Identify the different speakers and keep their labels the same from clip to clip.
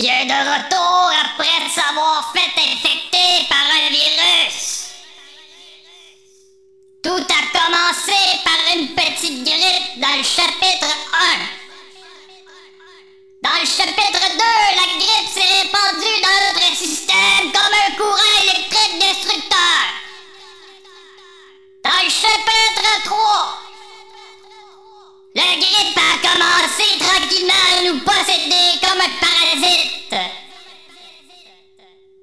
Speaker 1: qui est de retour après s'avoir fait infecter par un virus. Tout a commencé par une petite grippe dans le chapitre 1. Dans le chapitre 2, la grippe s'est répandue dans notre système comme un courant électrique destructeur. Dans le chapitre 3, la grippe a commencé tranquillement à nous posséder comme un parasite.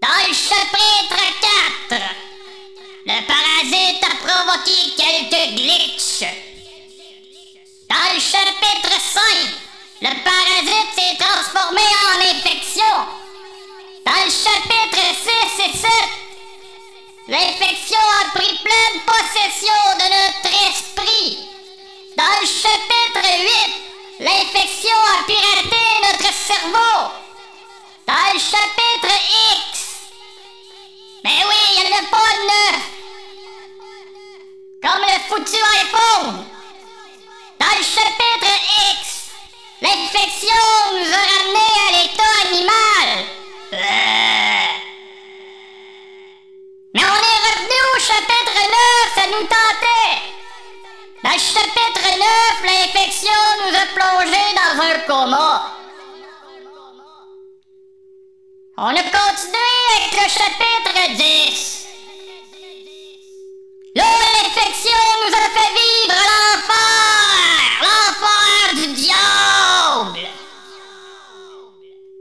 Speaker 1: Dans le chapitre 4, le parasite a provoqué quelques glitches. Dans le chapitre 5, le parasite s'est transformé en infection. Dans le chapitre 6 et 7, l'infection a pris pleine possession de notre esprit. Dans le chapitre 8, l'infection a piraté notre cerveau. Dans le chapitre X, mais oui, il n'y en a pas de neuf. Comme le foutu iPhone. Dans le chapitre X, l'infection nous a ramenés à l'état animal. Euh. Mais on est revenu au chapitre 9, ça nous tentait. Le chapitre 9, l'infection nous a plongés dans un coma. On a continué avec le chapitre 10. Là, l'infection nous a fait vivre l'enfer! L'enfer du diable!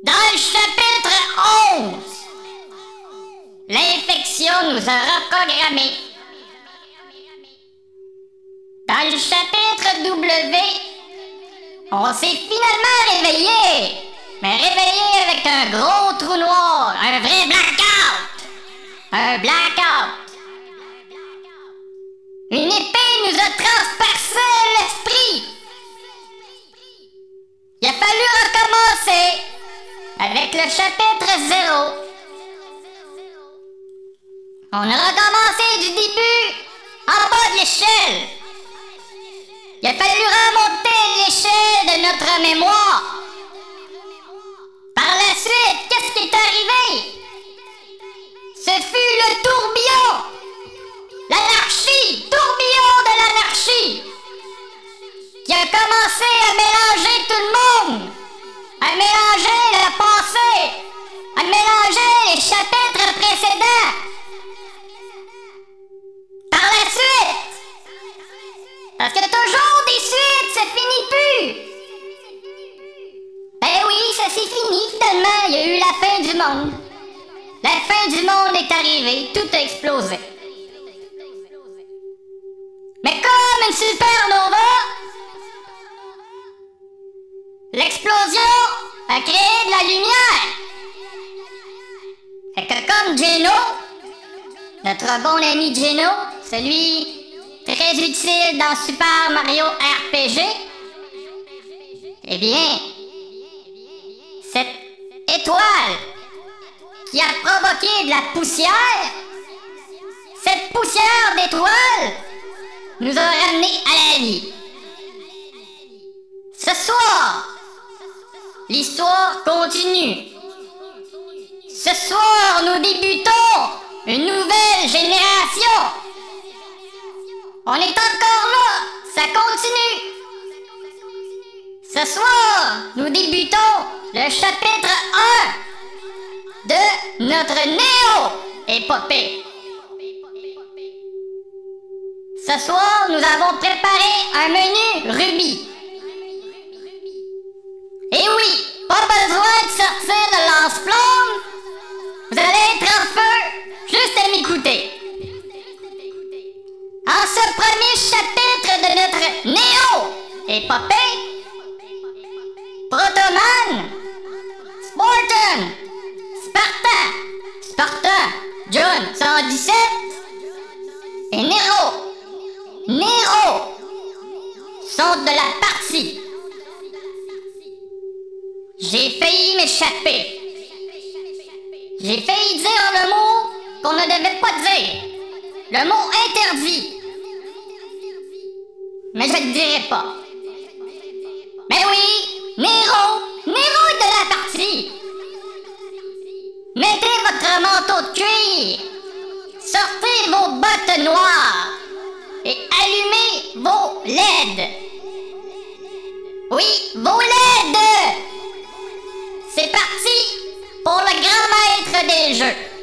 Speaker 1: Dans le chapitre 11, l'infection nous a reprogrammés. Le chapitre W, on s'est finalement réveillé, mais réveillé avec un gros trou noir, un vrai blackout. Un blackout. Une épée nous a transpercé l'esprit. Il a fallu recommencer avec le chapitre 0. On a recommencé du début en bas de l'échelle. Il a fallu remonter l'échelle de notre mémoire. Par la suite, qu'est-ce qui est arrivé? Ce fut le tourbillon! L'anarchie! Tourbillon de l'anarchie! Qui a commencé à mélanger tout le monde! À mélanger la pensée! À mélanger les chapitres précédents! Par la suite! Parce que toujours des suites, ça finit plus! Ben oui, ça s'est fini finalement, il y a eu la fin du monde. La fin du monde est arrivée, tout a explosé. Mais comme une supernova, l'explosion a créé de la lumière. Fait que comme Geno, notre bon ami Geno, celui très utile dans Super Mario RPG, eh bien, cette étoile qui a provoqué de la poussière, cette poussière d'étoile nous a ramenés à la vie. Ce soir, l'histoire continue. Ce soir, nous débutons une nouvelle génération. On est encore là, ça continue. Ce soir, nous débutons le chapitre 1 de notre néo-épopée. Ce soir, nous avons préparé un menu rubis. Et oui, pas besoin de sortir de lance-flamme. Vous allez être en feu juste à m'écouter. En ce premier chapitre de notre néo-épopée, Protoman, Spartan, Sparta, Sparta, John 117 et Nero, Nero sont de la partie. J'ai failli m'échapper. J'ai failli dire le mot qu'on ne devait pas dire. Le mot interdit. Mais je ne dirai pas. Mais oui, Nero, Nero est de la partie. Mettez votre manteau de cuir. Sortez vos bottes noires. Et allumez vos LED. Oui, vos LED. C'est parti pour le grand maître des jeux.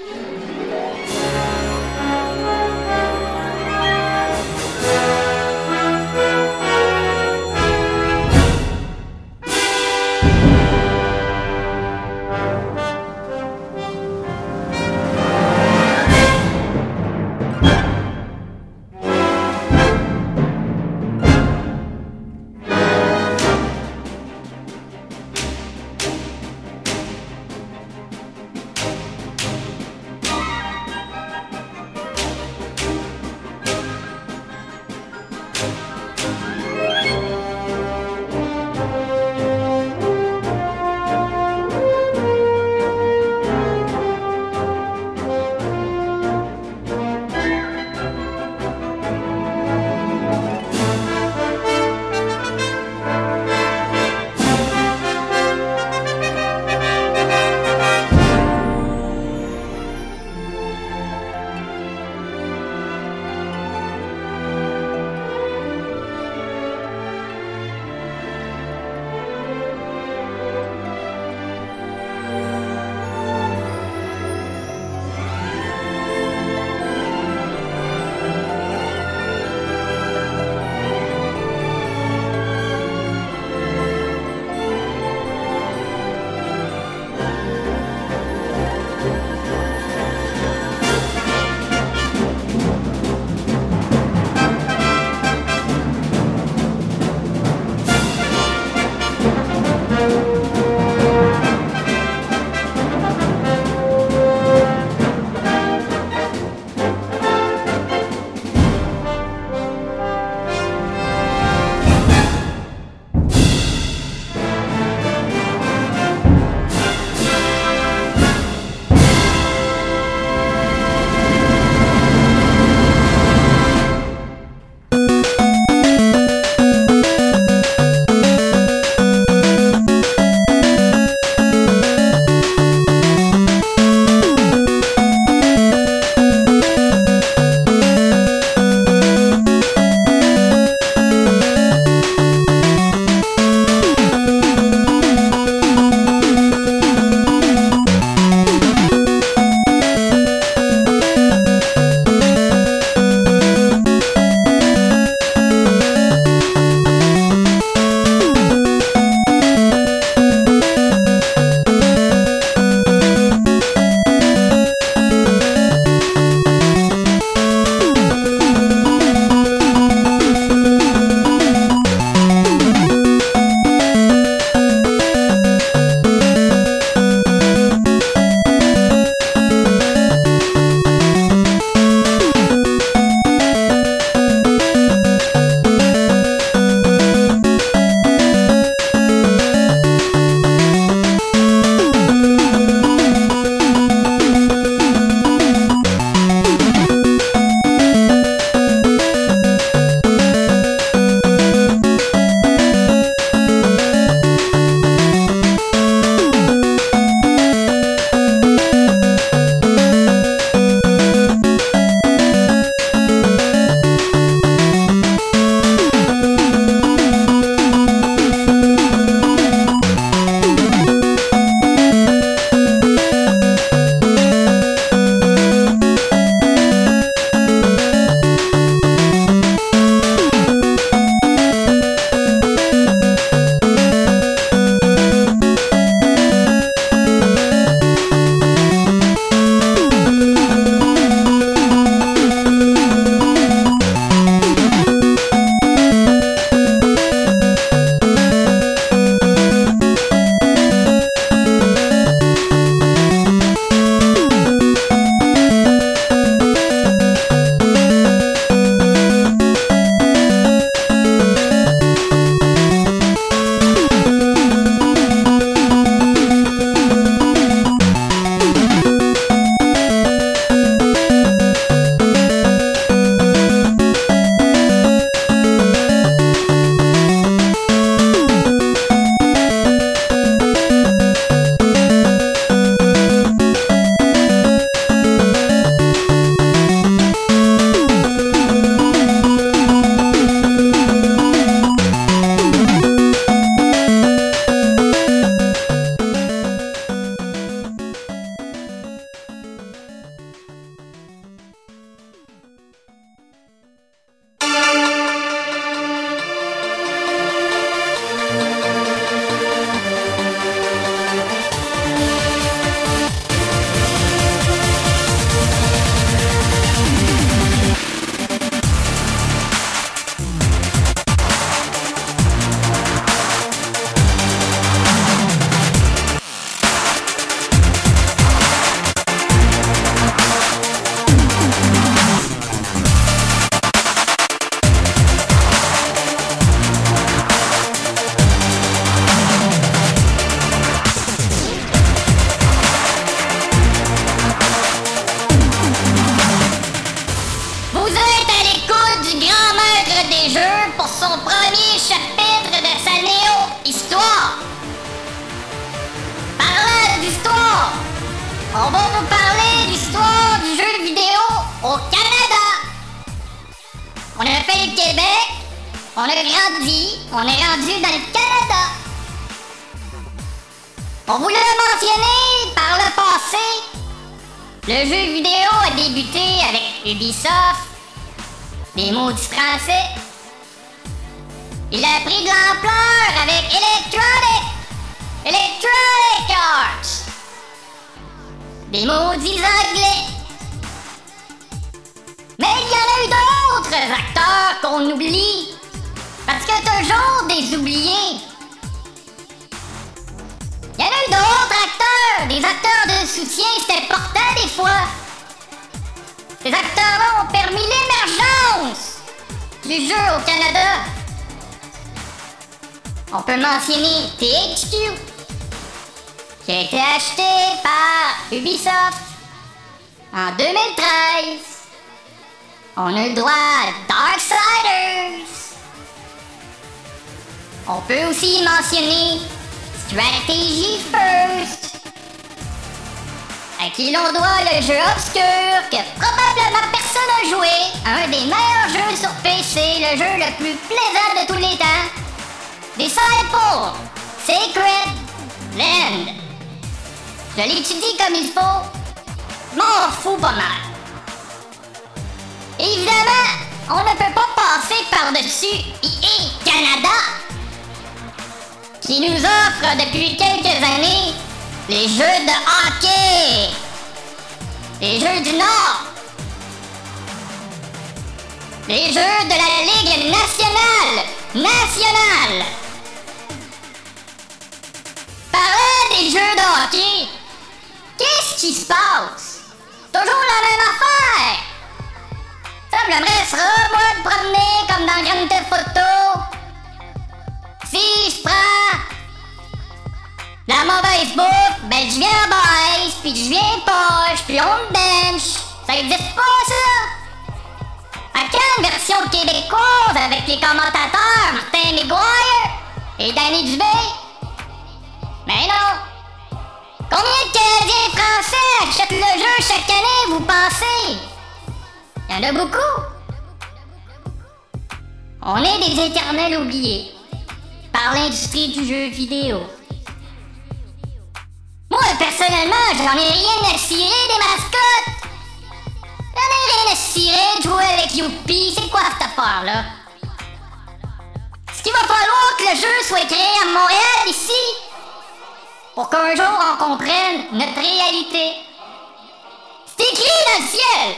Speaker 1: En 2013. On a le droit à Darksiders. On peut aussi mentionner Strategy First, à qui l'on doit le jeu obscur que probablement personne n'a joué, un des meilleurs jeux sur PC, le jeu le plus plaisant de tous les temps, Disciple Sacred Land. Je l'étudie comme il faut, m'en fous pas mal. Évidemment, on ne peut pas passer par-dessus EA Canada qui nous offre depuis quelques années les jeux de hockey, les jeux du Nord, les jeux de la Ligue nationale, nationale. Parlant des jeux de hockey, qu'est-ce qui se passe? Toujours la même affaire. Ça, j'aimerais ça, moi, de promener comme dans Grand Theft Auto. Si je prends la mauvaise bouffe, ben je viens en baisse, puis je viens poche, puis on bench. Ça existe pas, ça! À une version québécoise avec les commentateurs Martin McGuire et Danny Dubé? Mais non! Combien de Canadiens français achètent le jeu chaque année, vous pensez? Il y en a beaucoup! On est des éternels oubliés par l'industrie du jeu vidéo. Moi, personnellement, j'en ai rien à cirer des mascottes. J'en ai rien à cirer de jouer avec Youpi. C'est quoi cette affaire-là? Est-ce qu'il va falloir que le jeu soit créé à Montréal, ici? Pour qu'un jour on comprenne notre réalité. C'est écrit dans le ciel!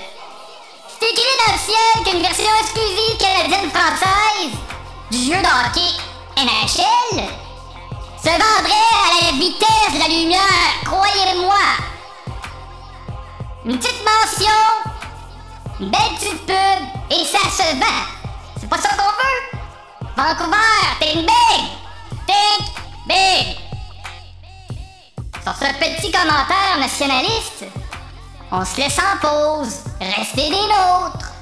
Speaker 1: C'est écrit dans le ciel qu'une version exclusive canadienne-française du jeu de hockey NHL se vendrait à la vitesse de la lumière, croyez-moi. Une petite mention, une belle petite pub, et ça se vend. C'est pas ça qu'on veut. Vancouver, think big. Think big. Sur ce petit commentaire nationaliste, on se laisse en pause. Restez des nôtres.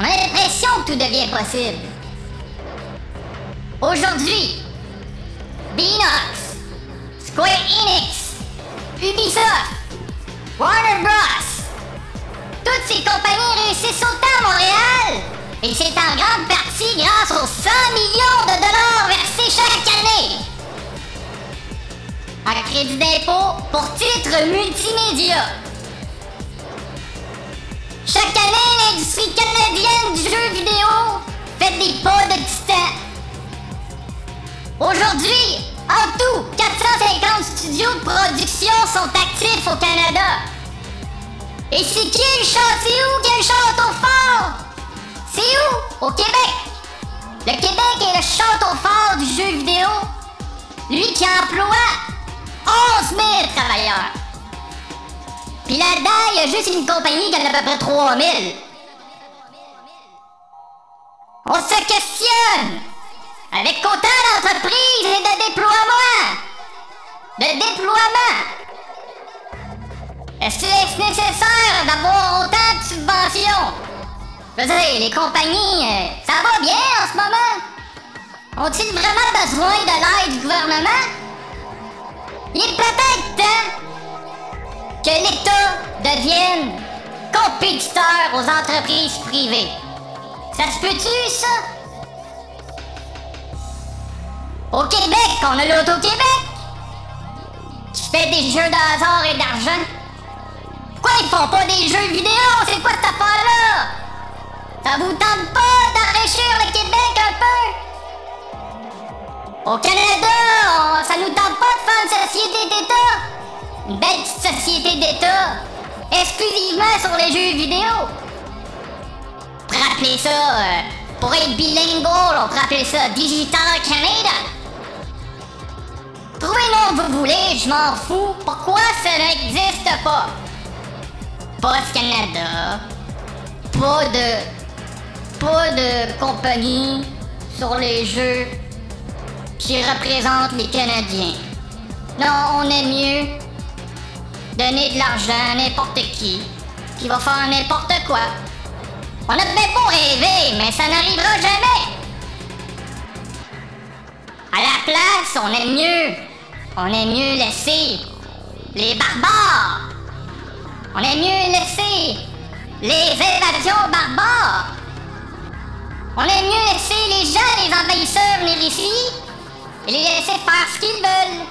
Speaker 1: On a l'impression que tout devient possible. Aujourd'hui, Beanox, Square Enix, Ubisoft, Warner Bros. Toutes ces compagnies réussissent autant à Montréal. Et c'est en grande partie grâce aux 100 millions de dollars versés chaque année. En crédit d'impôt pour titres multimédia. Chaque année, l'industrie canadienne du jeu vidéo fait des pas de titan. Aujourd'hui, en tout, 450 studios de production sont actifs au Canada. Et c'est qui le chant? C'est où qui le château fort? C'est où? Au Québec. Le Québec est le château fort du jeu vidéo. Lui qui emploie 11 000 travailleurs. Puis là-dedans, il y a juste une compagnie qui en a à peu près 3 000. On se questionne avec autant d'entreprises et de déploiements. De déploiement. Est-ce que c'est nécessaire d'avoir autant de subventions? Je veux dire, les compagnies, euh, ça va bien en ce moment? Ont-ils vraiment besoin de l'aide du gouvernement? Il est peut-être que l'État devienne compétiteur aux entreprises privées. Ça se peut-tu, ça? Au Québec, on a l'Auto-Québec qui fait des jeux de hasard et d'argent. Pourquoi ils font pas des jeux vidéo? C'est quoi cette affaire-là? Ça vous tente pas d'enrichir le Québec un peu? Au Canada, ça nous tente pas de faire une société d'État? Une belle société d'État exclusivement sur les jeux vidéo. Appeler ça, euh, pour être bilingual, on appeler ça Digital Canada. Trouvez le nom que vous voulez, je m'en fous. Pourquoi ça n'existe pas? Post Canada. Pas de. Pas de compagnie sur les jeux qui représentent les Canadiens. Non, on aime mieux donner de l'argent à n'importe qui, qui va faire n'importe quoi. On a bien beau rêver, mais ça n'arrivera jamais. À la place, on aime mieux. On aime mieux laisser les barbares. On aime mieux laisser les invasions barbares. On aime mieux laisser les gens, les envahisseurs venir ici et les laisser faire ce qu'ils veulent.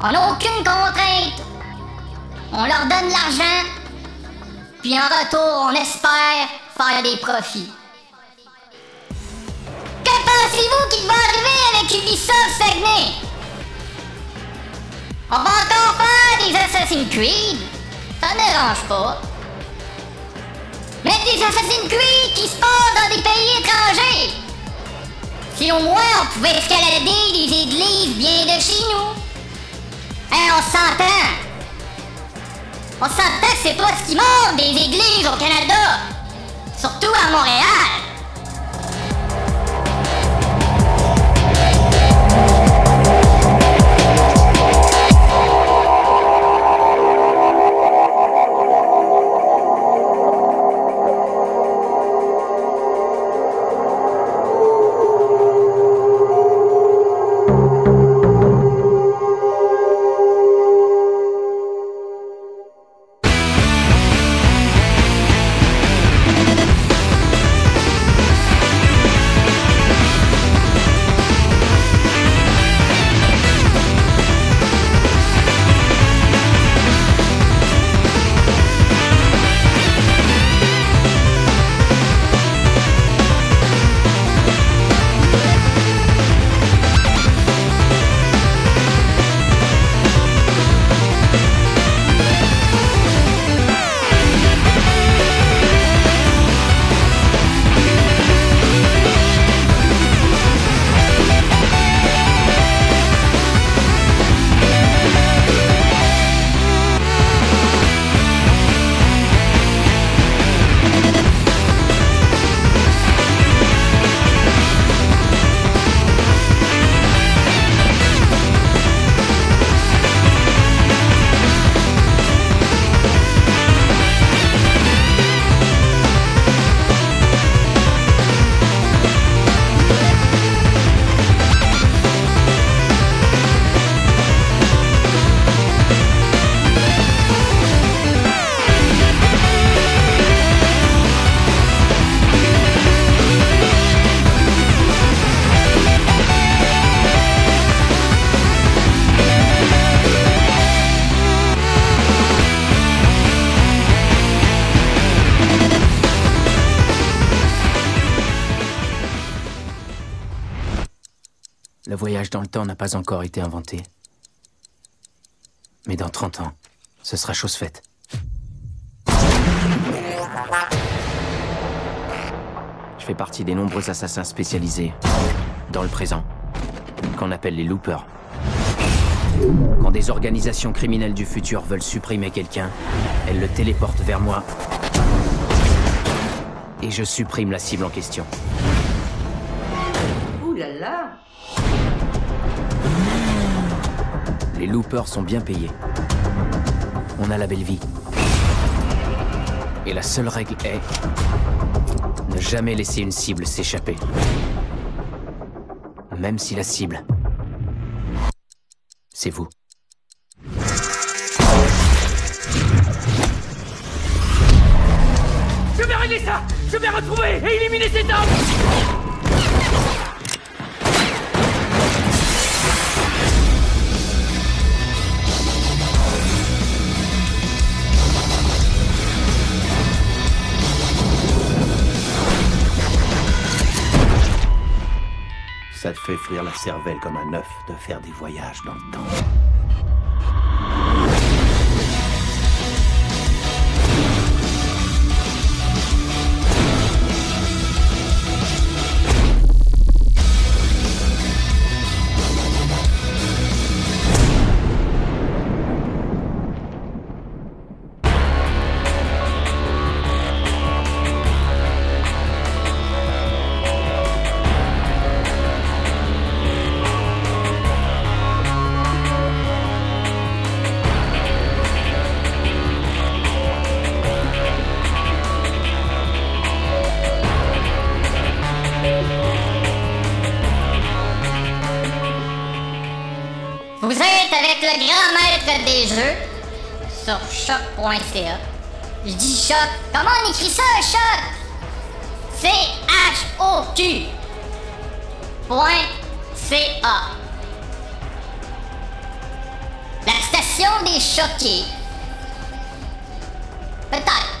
Speaker 1: On n'a aucune contrainte. On leur donne l'argent, puis en retour, on espère faire des profits. Que pensez-vous qu'il va arriver avec Ubisoft Saguenay? On va encore faire des Assassin's Creed? Ça ne dérange pas. Mais des Assassin's Creed qui se passent dans des pays étrangers! Si au moins on pouvait escalader des églises bien de chez nous. Hein, on s'entend. On s'entend que c'est pas ce qui manque des églises au Canada. Surtout à Montréal.
Speaker 2: Dans le temps n'a pas encore été inventé. Mais dans 30 ans, ce sera chose faite. Je fais partie des nombreux assassins spécialisés dans le présent, qu'on appelle les loopers. Quand des organisations criminelles du futur veulent supprimer quelqu'un, elles le téléportent vers moi. Et je supprime la cible en question.
Speaker 3: Ouh
Speaker 2: Les loopers sont bien payés. On a la belle vie. Et la seule règle est ne jamais laisser une cible s'échapper. Même si la cible, c'est vous.
Speaker 4: Je vais régler ça Je vais retrouver et éliminer cet homme
Speaker 5: Ça te fait frire la cervelle comme un œuf de faire des voyages dans le temps.
Speaker 1: Des jeux sur choc.ca. Je dis choc. Comment on écrit ça, choc? C-H-O-Q. Point C-A. La station des choqués. Peut-être.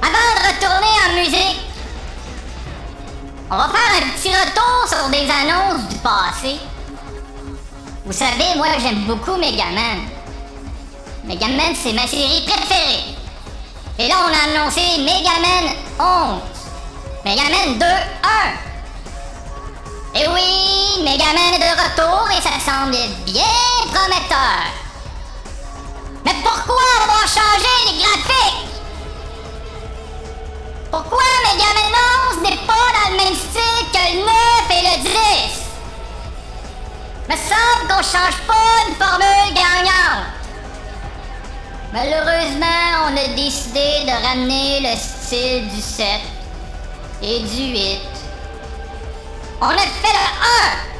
Speaker 1: Avant de retourner en musique, on va faire un petit retour sur des annonces du passé. Vous savez, moi j'aime beaucoup Megaman. Megaman, c'est ma série préférée. Et là, on a annoncé Megaman 11. Megaman 2, 1. Et oui, Megaman est de retour et ça semble bien prometteur. Mais pourquoi avoir changé les graphiques? Pourquoi Megaman 11 n'est pas dans le même style que le 9 et le 10? Me semble qu'on change pas une formule gagnante. Malheureusement, on a décidé de ramener le style du 7 et du 8. On a fait le 1,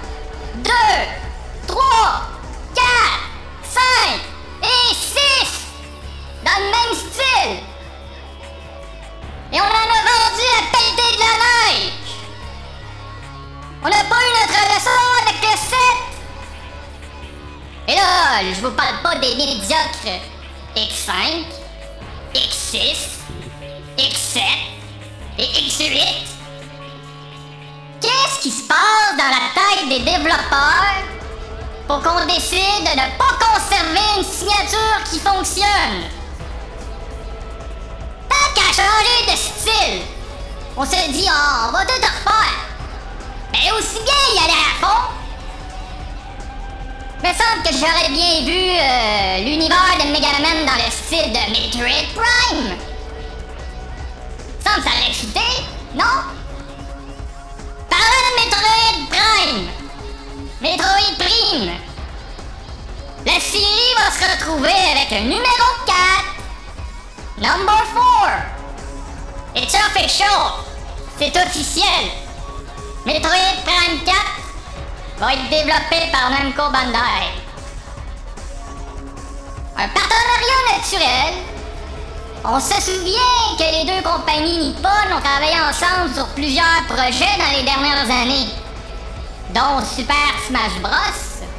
Speaker 1: par Namco Bandai. Un partenariat naturel. On se souvient que les deux compagnies nippones ont travaillé ensemble sur plusieurs projets dans les dernières années, dont Super Smash Bros.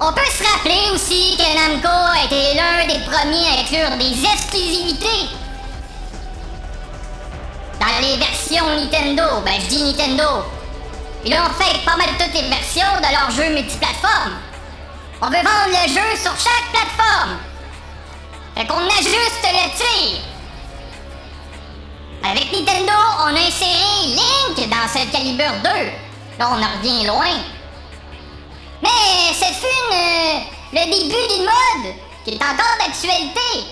Speaker 1: On peut se rappeler aussi que Namco a été l'un des premiers à inclure des exclusivités dans les versions Nintendo. Ben, je dis Nintendo. Ils ont fait pas mal toutes les versions de leurs jeux multiplateformes. On veut vendre le jeu sur chaque plateforme. Fait qu'on ajuste le tir. Avec Nintendo, on a inséré Link dans Soul Calibur 2. Là, on en revient loin. Mais ce fut une- le début d'une mode qui est encore d'actualité.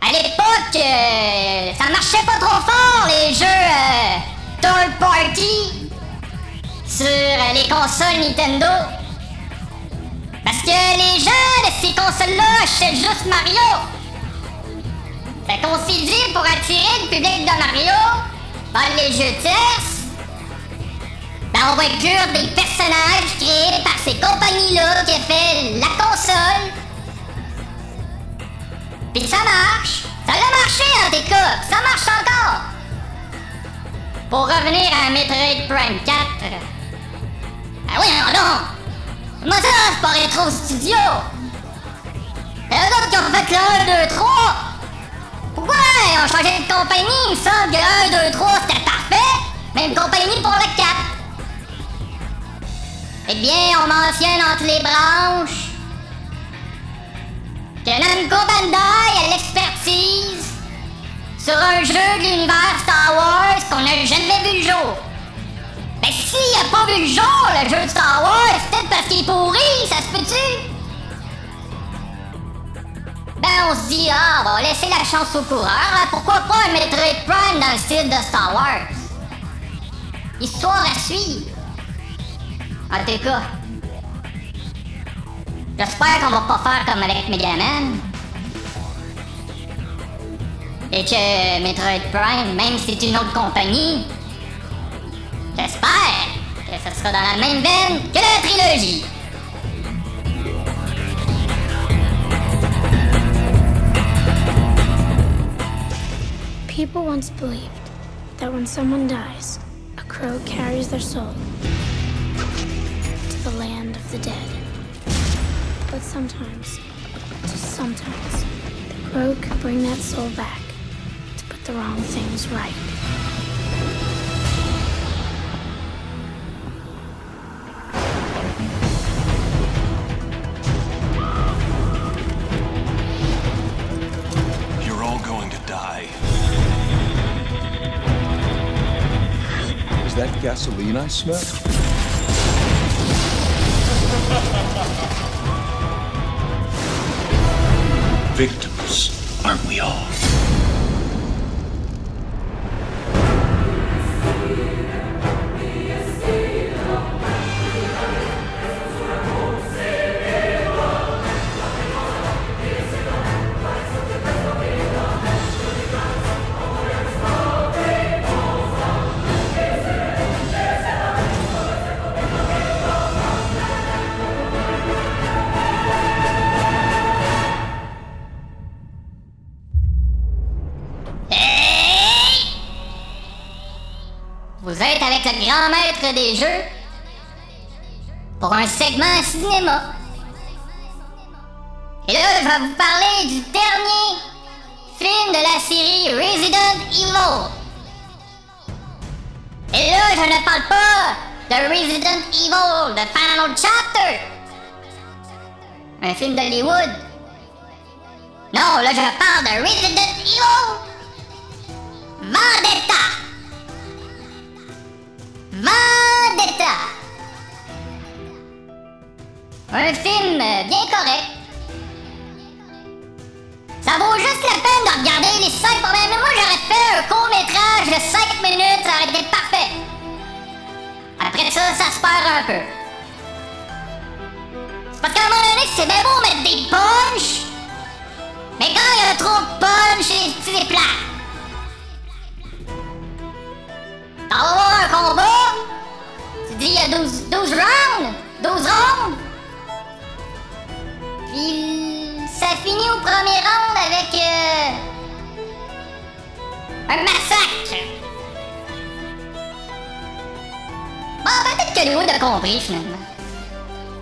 Speaker 1: À l'époque, euh, ça marchait pas trop fort les jeux euh, third party sur les consoles Nintendo. Parce que les gens de ces consoles-là achètent juste Mario. Fait qu'on s'est dit pour attirer le public de Mario par les jeux tierces, ben on va inclure des personnages créés par ces compagnies-là qui ont fait la console Pis ça marche! Ça a marché en tout cas! Ça marche encore! Pour revenir à Metroid Prime 4... Ah oui, non! Comment ça, c'est pas Retro Studio? Et eux autres qui ont fait le 1, 2, 3! Pourquoi ils ont changé de compagnie? Il me semble que 1, 2, 3 c'était parfait! Même compagnie pour le 4! Eh bien, on mentionne entre les branches que Namco Bandai a l'expertise sur un jeu de l'univers Star Wars qu'on n'a jamais vu le jour. Ben s'il a pas vu le jour, le jeu de Star Wars, peut-être parce qu'il est pourri, ça se peut-tu? Ben on se dit, ah, on va laisser la chance au coureur, hein, pourquoi pas un Metroid Prime dans le style de Star Wars? Histoire à suivre. En tout cas, J'espère qu'on va pas faire comme avec Megaman. Et que Metroid Prime, même si c'est une autre compagnie, j'espère que ça sera dans la même veine que la trilogie.
Speaker 3: People once believed that when someone dies, a crow carries their soul to the land of the dead. But sometimes, just sometimes, the crow could bring that soul back the wrong things right.
Speaker 6: You're all going to die.
Speaker 7: Is that gasoline I smell?
Speaker 6: Victims, aren't we all?
Speaker 1: Des jeux pour un segment cinéma. Et là, je vais vous parler du dernier film de la série Resident Evil. Et là, je ne parle pas de Resident Evil, The Final Chapter. Un film d'Hollywood. Non, là, je parle de Resident Evil Vendetta! Vendetta! Un film bien correct. Ça vaut juste la peine de regarder les 5 premières minutes. Moi, j'aurais fait un court métrage de 5 minutes, ça aurait été parfait. Après ça, ça se perd un peu. C'est parce qu'à un moment donné, c'est bien beau mettre des punch, mais quand il y a trop de punch, c'est c'est plat. T'en vas voir un combat? Tu dis il y a 12, 12 rounds? 12 rounds? Puis ça finit au premier round avec euh, un massacre. Bon, peut-être que Hollywood a compris finalement.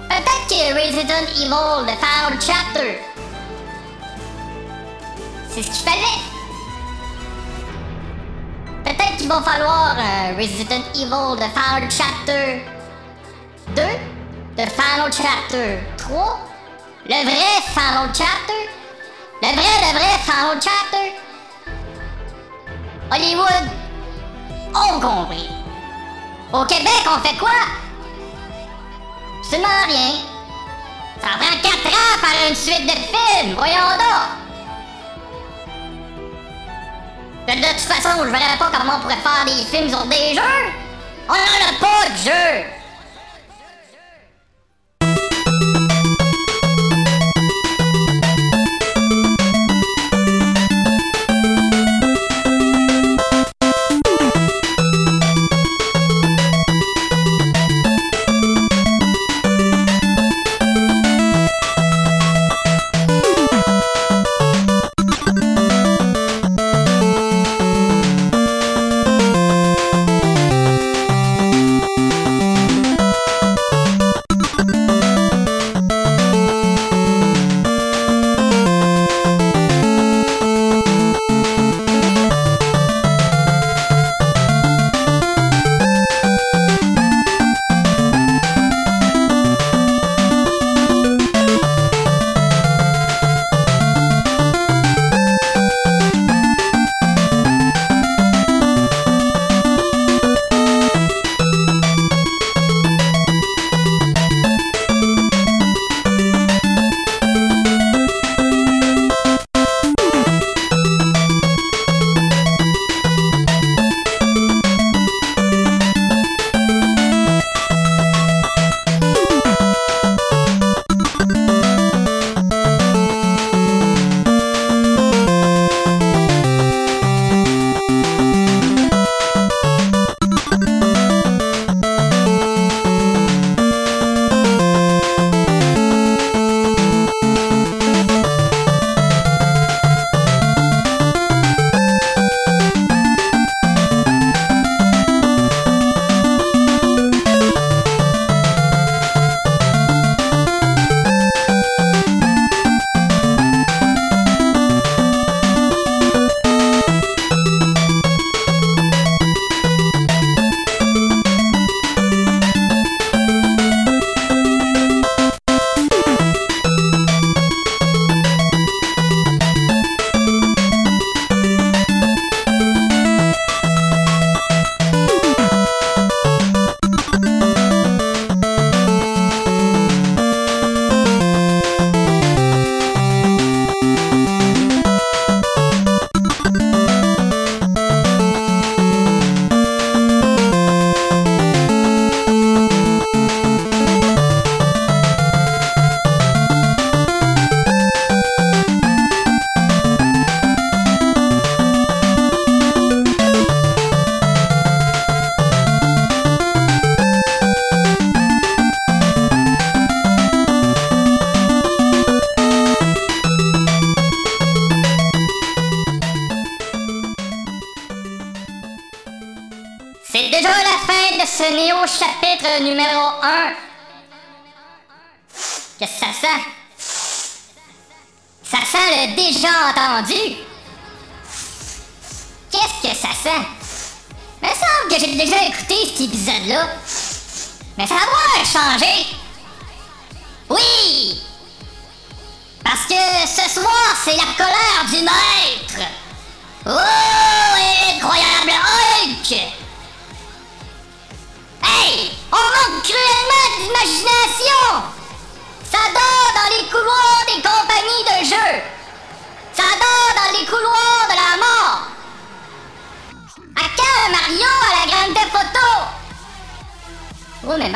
Speaker 1: Peut-être que Resident Evil, The Final Chapter, c'est ce qu'il fallait. Peut-être qu'il va falloir euh, Resident Evil The Final Chapter 2, The Final Chapter 3, le vrai Final Chapter, le vrai, le vrai Final Chapter. Hollywood, on compris. Au Québec, on fait quoi? Absolument rien. Ça prend 4 ans à faire une suite de films, voyons donc. De toute façon, je verrais pas comment on pourrait faire des films sur des jeux. On en a pas de jeux.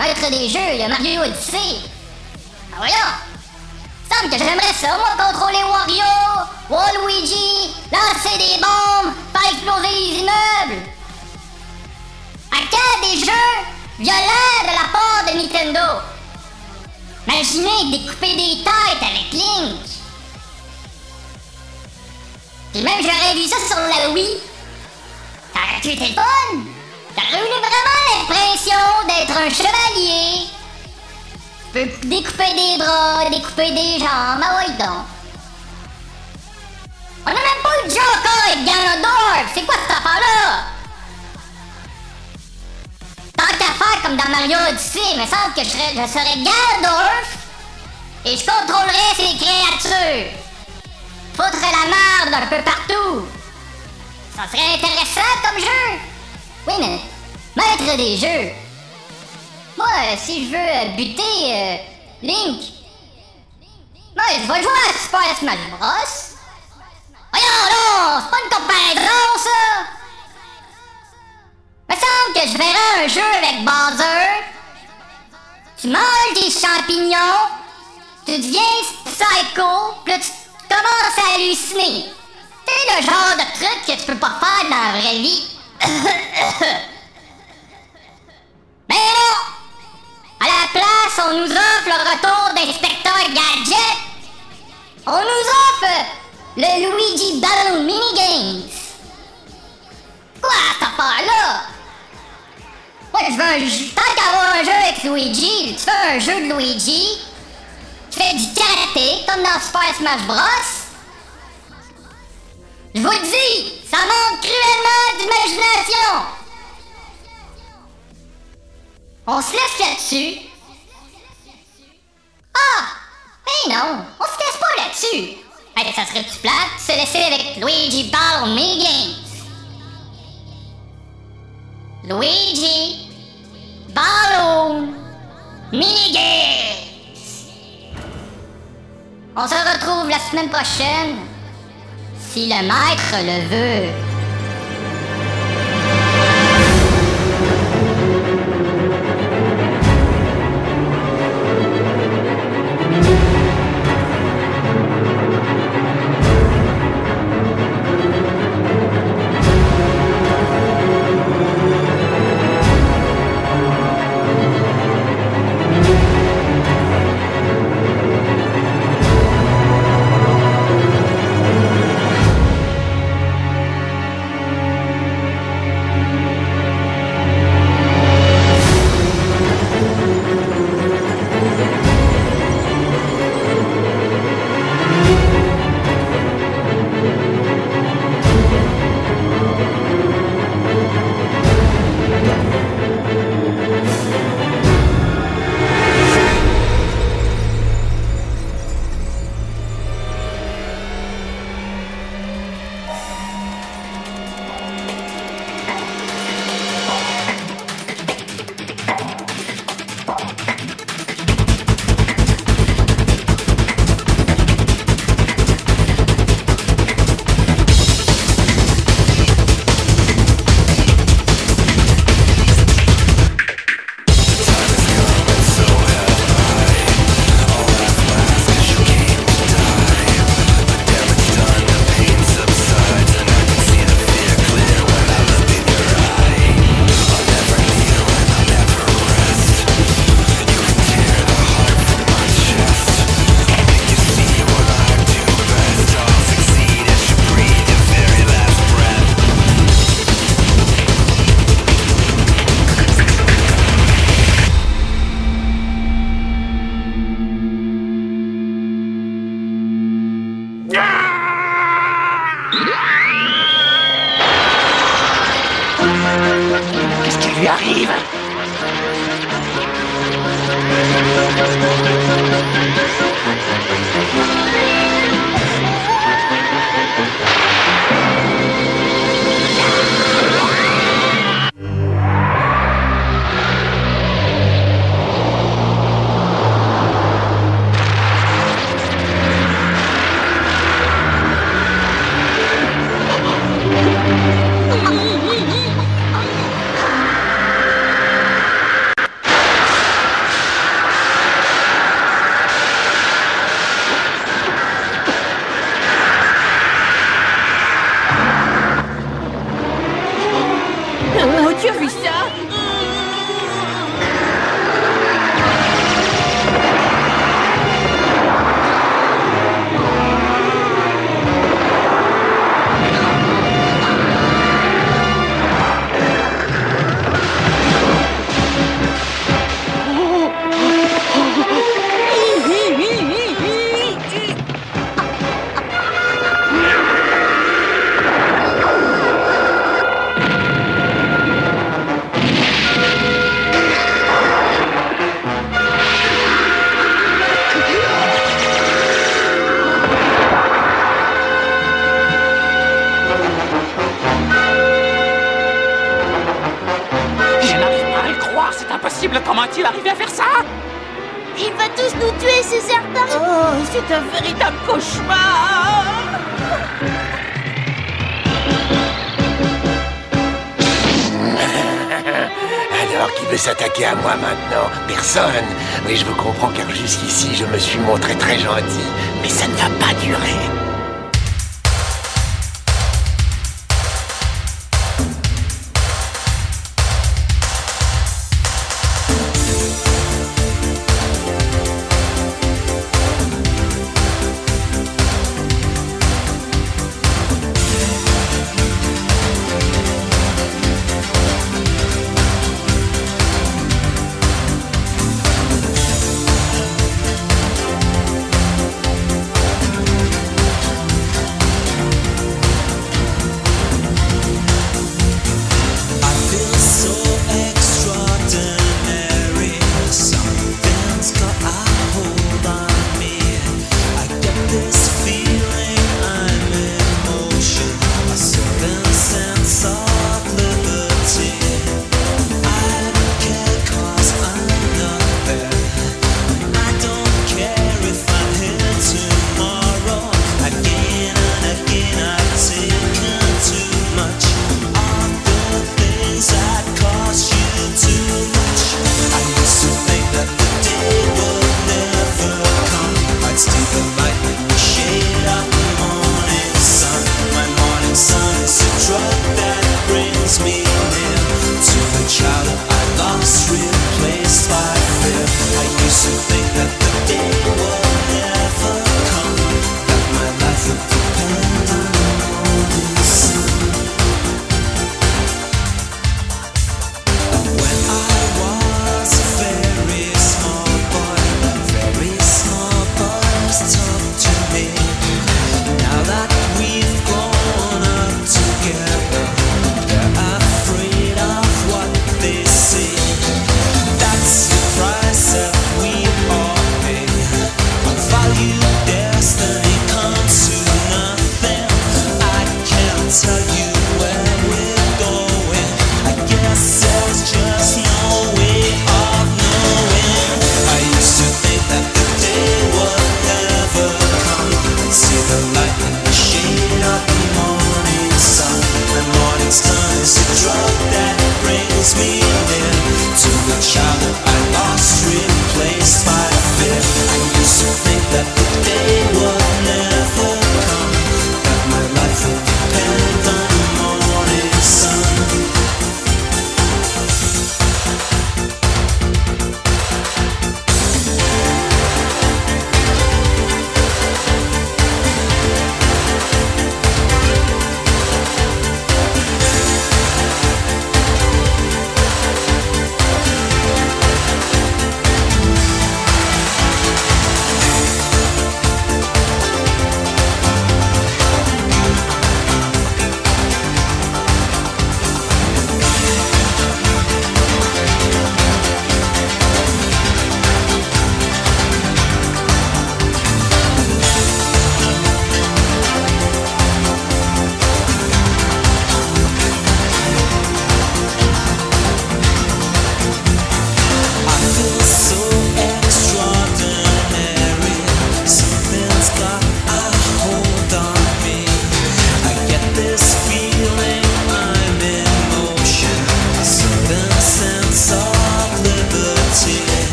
Speaker 1: Maître des jeux, il y a Mario Odyssey! Ah voyons! semble que j'aimerais ça, contrôler Wario, Waluigi, lancer des bombes, faire exploser les immeubles. À quand des jeux violents de la part de Nintendo? Imaginez découper des têtes avec Link. Puis même j'aurais vu ça sur la Wii. Ça aurait été le fun. Eu vraiment l'impression d'être un chevalier peux découper des bras, découper des jambes, ah ouais donc. On a même pas eu de jeu encore avec Ganondorf, c'est quoi cette affaire-là? Tant qu'à faire comme dans Mario Odyssey, il me semble que je serais, je Ganondorf et je contrôlerais ces créatures. Foutre la merde un peu partout. Ça serait intéressant comme jeu. Oui, mais maître des jeux, moi, si je veux buter euh, Link, moi, je vais jouer à Super Smash Bros. Voyons, non, c'est pas une comparaison, ça! Me semble que je verrais un jeu avec Bowser. Tu manges des champignons, tu deviens psycho, puis tu commences à halluciner. C'est le genre de truc que tu peux pas faire dans la vraie vie. Mais non! À la place, on nous offre le retour d'Inspecteur Gadget. On nous offre le Luigi Battle Minigames. Quoi, cette affaire-là? Moi, je veux un jeu. Tant qu'avoir un jeu avec Luigi, tu fais un jeu de Luigi. Tu fais du karaté, comme dans Super Smash Bros. Je vous le dis, ça manque cruellement d'imagination. On se laisse là-dessus. Ah! Mais non, on se laisse pas là-dessus. Hey, ça serait plus plate se laisser avec Luigi Ball Mini Luigi Balloon Mini On se retrouve la semaine prochaine, si le maître le veut.